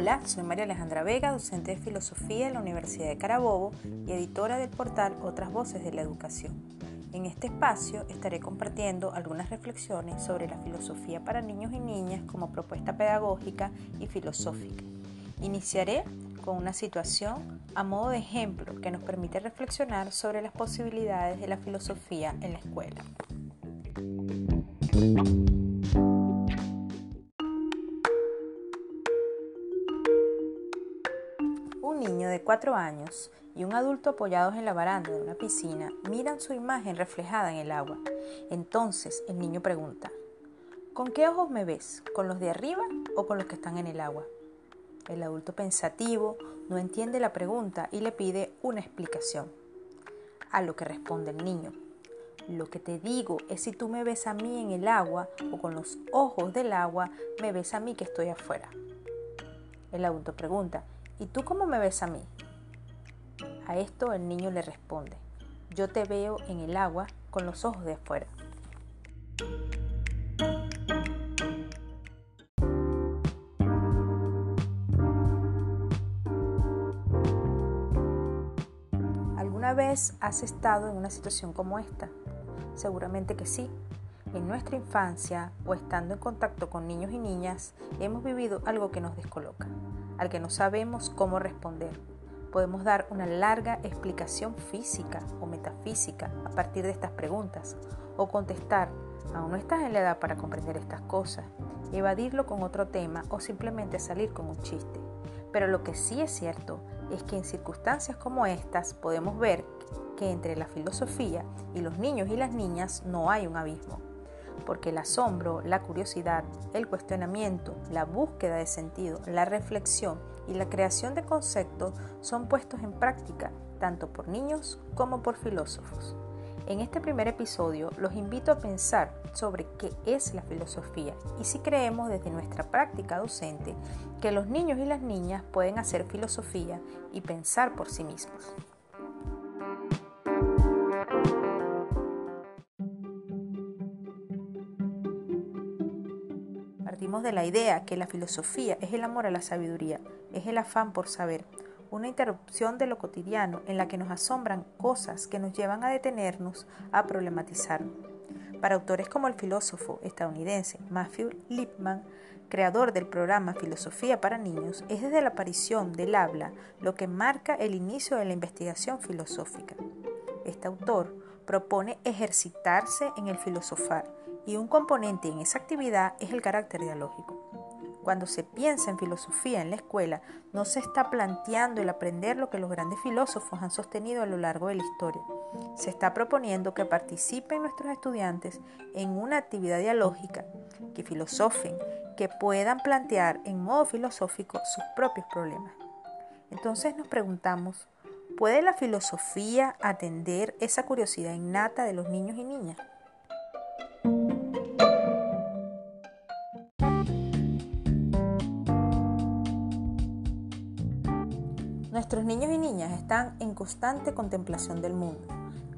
Hola, soy María Alejandra Vega, docente de filosofía en la Universidad de Carabobo y editora del portal Otras Voces de la Educación. En este espacio estaré compartiendo algunas reflexiones sobre la filosofía para niños y niñas como propuesta pedagógica y filosófica. Iniciaré con una situación a modo de ejemplo que nos permite reflexionar sobre las posibilidades de la filosofía en la escuela. Cuatro años y un adulto apoyados en la baranda de una piscina miran su imagen reflejada en el agua. Entonces el niño pregunta, ¿con qué ojos me ves? ¿Con los de arriba o con los que están en el agua? El adulto pensativo no entiende la pregunta y le pide una explicación. A lo que responde el niño, lo que te digo es si tú me ves a mí en el agua o con los ojos del agua, me ves a mí que estoy afuera. El adulto pregunta, ¿Y tú cómo me ves a mí? A esto el niño le responde, yo te veo en el agua con los ojos de afuera. ¿Alguna vez has estado en una situación como esta? Seguramente que sí. En nuestra infancia o estando en contacto con niños y niñas hemos vivido algo que nos descoloca al que no sabemos cómo responder. Podemos dar una larga explicación física o metafísica a partir de estas preguntas o contestar, aún no estás en la edad para comprender estas cosas, evadirlo con otro tema o simplemente salir con un chiste. Pero lo que sí es cierto es que en circunstancias como estas podemos ver que entre la filosofía y los niños y las niñas no hay un abismo porque el asombro, la curiosidad, el cuestionamiento, la búsqueda de sentido, la reflexión y la creación de conceptos son puestos en práctica tanto por niños como por filósofos. En este primer episodio los invito a pensar sobre qué es la filosofía y si creemos desde nuestra práctica docente que los niños y las niñas pueden hacer filosofía y pensar por sí mismos. De la idea que la filosofía es el amor a la sabiduría, es el afán por saber, una interrupción de lo cotidiano en la que nos asombran cosas que nos llevan a detenernos a problematizar. Para autores como el filósofo estadounidense Matthew Lipman, creador del programa Filosofía para Niños, es desde la aparición del habla lo que marca el inicio de la investigación filosófica. Este autor propone ejercitarse en el filosofar, y un componente en esa actividad es el carácter dialógico. Cuando se piensa en filosofía en la escuela, no se está planteando el aprender lo que los grandes filósofos han sostenido a lo largo de la historia. Se está proponiendo que participen nuestros estudiantes en una actividad dialógica, que filosofen, que puedan plantear en modo filosófico sus propios problemas. Entonces nos preguntamos, ¿puede la filosofía atender esa curiosidad innata de los niños y niñas? Nuestros niños y niñas están en constante contemplación del mundo.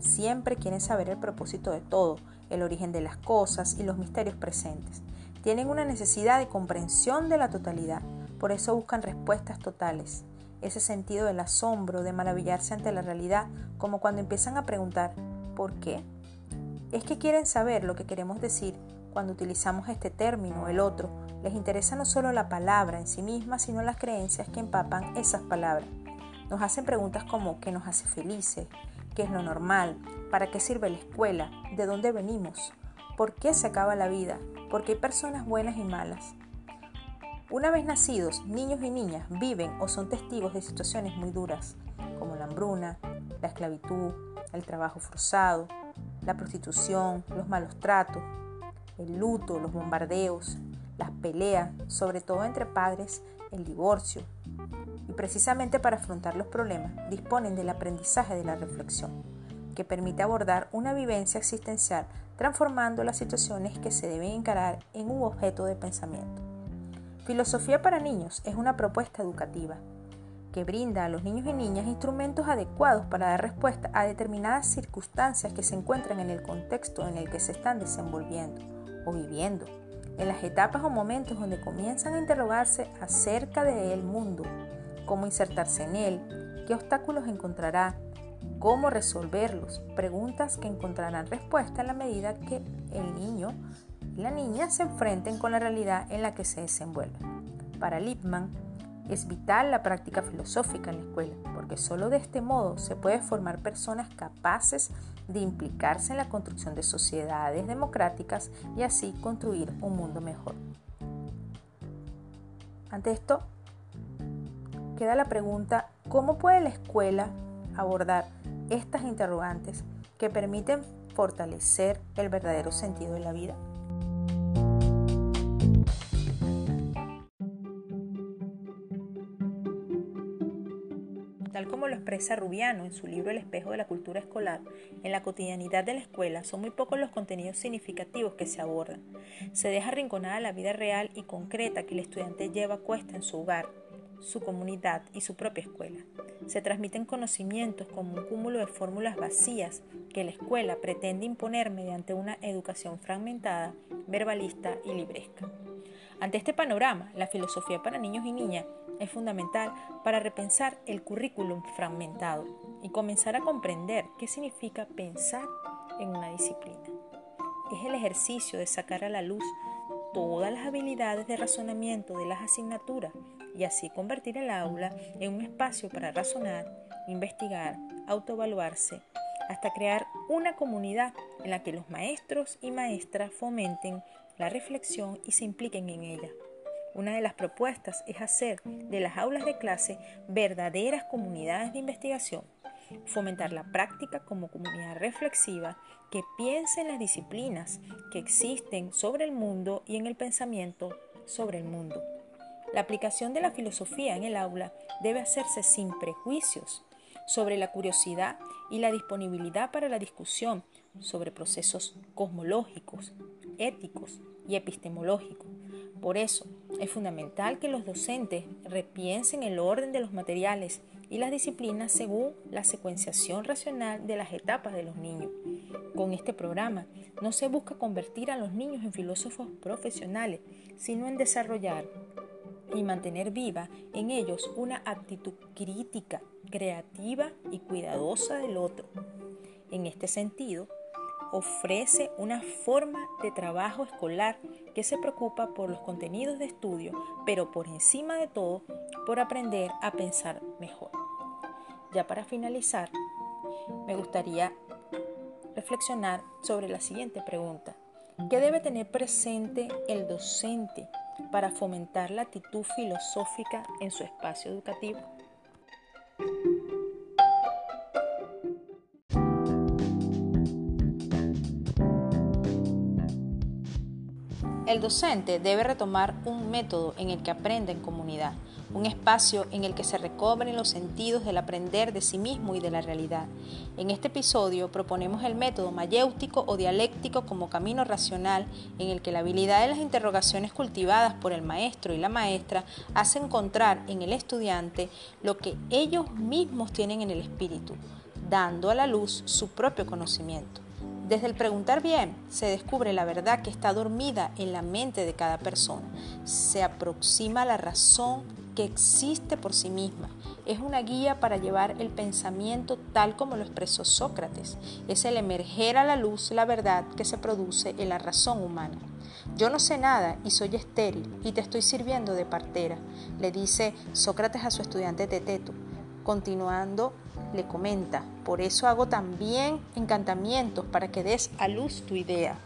Siempre quieren saber el propósito de todo, el origen de las cosas y los misterios presentes. Tienen una necesidad de comprensión de la totalidad, por eso buscan respuestas totales. Ese sentido del asombro, de maravillarse ante la realidad, como cuando empiezan a preguntar ¿por qué? Es que quieren saber lo que queremos decir cuando utilizamos este término o el otro. Les interesa no solo la palabra en sí misma, sino las creencias que empapan esas palabras. Nos hacen preguntas como ¿qué nos hace felices? ¿Qué es lo normal? ¿Para qué sirve la escuela? ¿De dónde venimos? ¿Por qué se acaba la vida? ¿Por qué hay personas buenas y malas? Una vez nacidos, niños y niñas viven o son testigos de situaciones muy duras, como la hambruna, la esclavitud, el trabajo forzado, la prostitución, los malos tratos, el luto, los bombardeos, las peleas, sobre todo entre padres, el divorcio, y precisamente para afrontar los problemas disponen del aprendizaje de la reflexión, que permite abordar una vivencia existencial transformando las situaciones que se deben encarar en un objeto de pensamiento. Filosofía para niños es una propuesta educativa que brinda a los niños y niñas instrumentos adecuados para dar respuesta a determinadas circunstancias que se encuentran en el contexto en el que se están desenvolviendo o viviendo. en las etapas o momentos donde comienzan a interrogarse acerca del mundo, cómo insertarse en él, qué obstáculos encontrará, cómo resolverlos, preguntas que encontrarán respuesta en la medida que el niño y la niña se enfrenten con la realidad en la que se desenvuelven. Para Lippmann, es vital la práctica filosófica en la escuela, porque solo de este modo se puede formar personas capaces de implicarse en la construcción de sociedades democráticas y así construir un mundo mejor. Ante esto, queda la pregunta, ¿cómo puede la escuela abordar estas interrogantes que permiten fortalecer el verdadero sentido de la vida? Tal como lo expresa Rubiano en su libro El espejo de la cultura escolar, en la cotidianidad de la escuela son muy pocos los contenidos significativos que se abordan. Se deja arrinconada la vida real y concreta que el estudiante lleva a cuesta en su hogar, su comunidad y su propia escuela. Se transmiten conocimientos como un cúmulo de fórmulas vacías que la escuela pretende imponer mediante una educación fragmentada, verbalista y libresca. Ante este panorama, la filosofía para niños y niñas es fundamental para repensar el currículum fragmentado y comenzar a comprender qué significa pensar en una disciplina. Es el ejercicio de sacar a la luz todas las habilidades de razonamiento de las asignaturas y así convertir el aula en un espacio para razonar, investigar, autoevaluarse, hasta crear una comunidad en la que los maestros y maestras fomenten la reflexión y se impliquen en ella. Una de las propuestas es hacer de las aulas de clase verdaderas comunidades de investigación, fomentar la práctica como comunidad reflexiva que piense en las disciplinas que existen sobre el mundo y en el pensamiento sobre el mundo. La aplicación de la filosofía en el aula debe hacerse sin prejuicios sobre la curiosidad y la disponibilidad para la discusión sobre procesos cosmológicos, éticos y epistemológicos. Por eso es fundamental que los docentes repiensen el orden de los materiales y las disciplinas según la secuenciación racional de las etapas de los niños. Con este programa no se busca convertir a los niños en filósofos profesionales, sino en desarrollar y mantener viva en ellos una actitud crítica, creativa y cuidadosa del otro. En este sentido, ofrece una forma de trabajo escolar que se preocupa por los contenidos de estudio, pero por encima de todo, por aprender a pensar mejor. Ya para finalizar, me gustaría reflexionar sobre la siguiente pregunta. ¿Qué debe tener presente el docente para fomentar la actitud filosófica en su espacio educativo? El docente debe retomar un método en el que aprenda en comunidad, un espacio en el que se recobren los sentidos del aprender de sí mismo y de la realidad. En este episodio proponemos el método mayéutico o dialéctico como camino racional en el que la habilidad de las interrogaciones cultivadas por el maestro y la maestra hace encontrar en el estudiante lo que ellos mismos tienen en el espíritu, dando a la luz su propio conocimiento. Desde el preguntar bien se descubre la verdad que está dormida en la mente de cada persona. Se aproxima la razón que existe por sí misma. Es una guía para llevar el pensamiento tal como lo expresó Sócrates. Es el emerger a la luz la verdad que se produce en la razón humana. Yo no sé nada y soy estéril y te estoy sirviendo de partera, le dice Sócrates a su estudiante Teteto. Continuando, le comenta, por eso hago también encantamientos para que des a luz tu idea.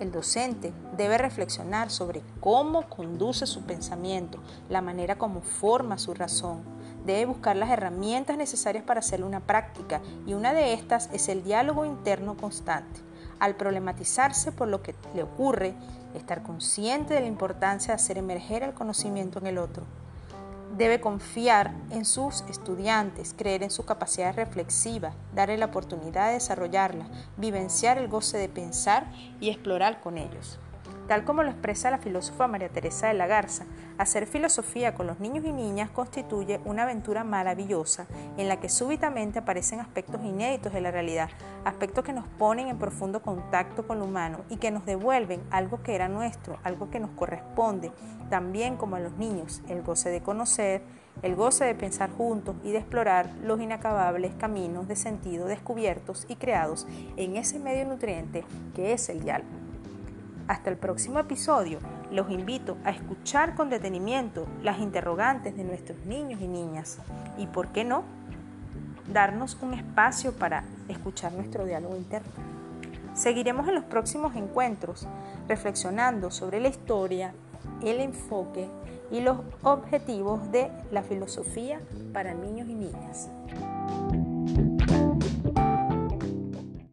El docente debe reflexionar sobre cómo conduce su pensamiento, la manera como forma su razón. Debe buscar las herramientas necesarias para hacer una práctica y una de estas es el diálogo interno constante. Al problematizarse por lo que le ocurre, estar consciente de la importancia de hacer emerger el conocimiento en el otro. Debe confiar en sus estudiantes, creer en su capacidad reflexiva, darle la oportunidad de desarrollarla, vivenciar el goce de pensar y explorar con ellos. Tal como lo expresa la filósofa María Teresa de la Garza, hacer filosofía con los niños y niñas constituye una aventura maravillosa en la que súbitamente aparecen aspectos inéditos de la realidad, aspectos que nos ponen en profundo contacto con lo humano y que nos devuelven algo que era nuestro, algo que nos corresponde, también como a los niños, el goce de conocer, el goce de pensar juntos y de explorar los inacabables caminos de sentido descubiertos y creados en ese medio nutriente que es el diálogo. Hasta el próximo episodio, los invito a escuchar con detenimiento las interrogantes de nuestros niños y niñas y, ¿por qué no?, darnos un espacio para escuchar nuestro diálogo interno. Seguiremos en los próximos encuentros reflexionando sobre la historia, el enfoque y los objetivos de la filosofía para niños y niñas.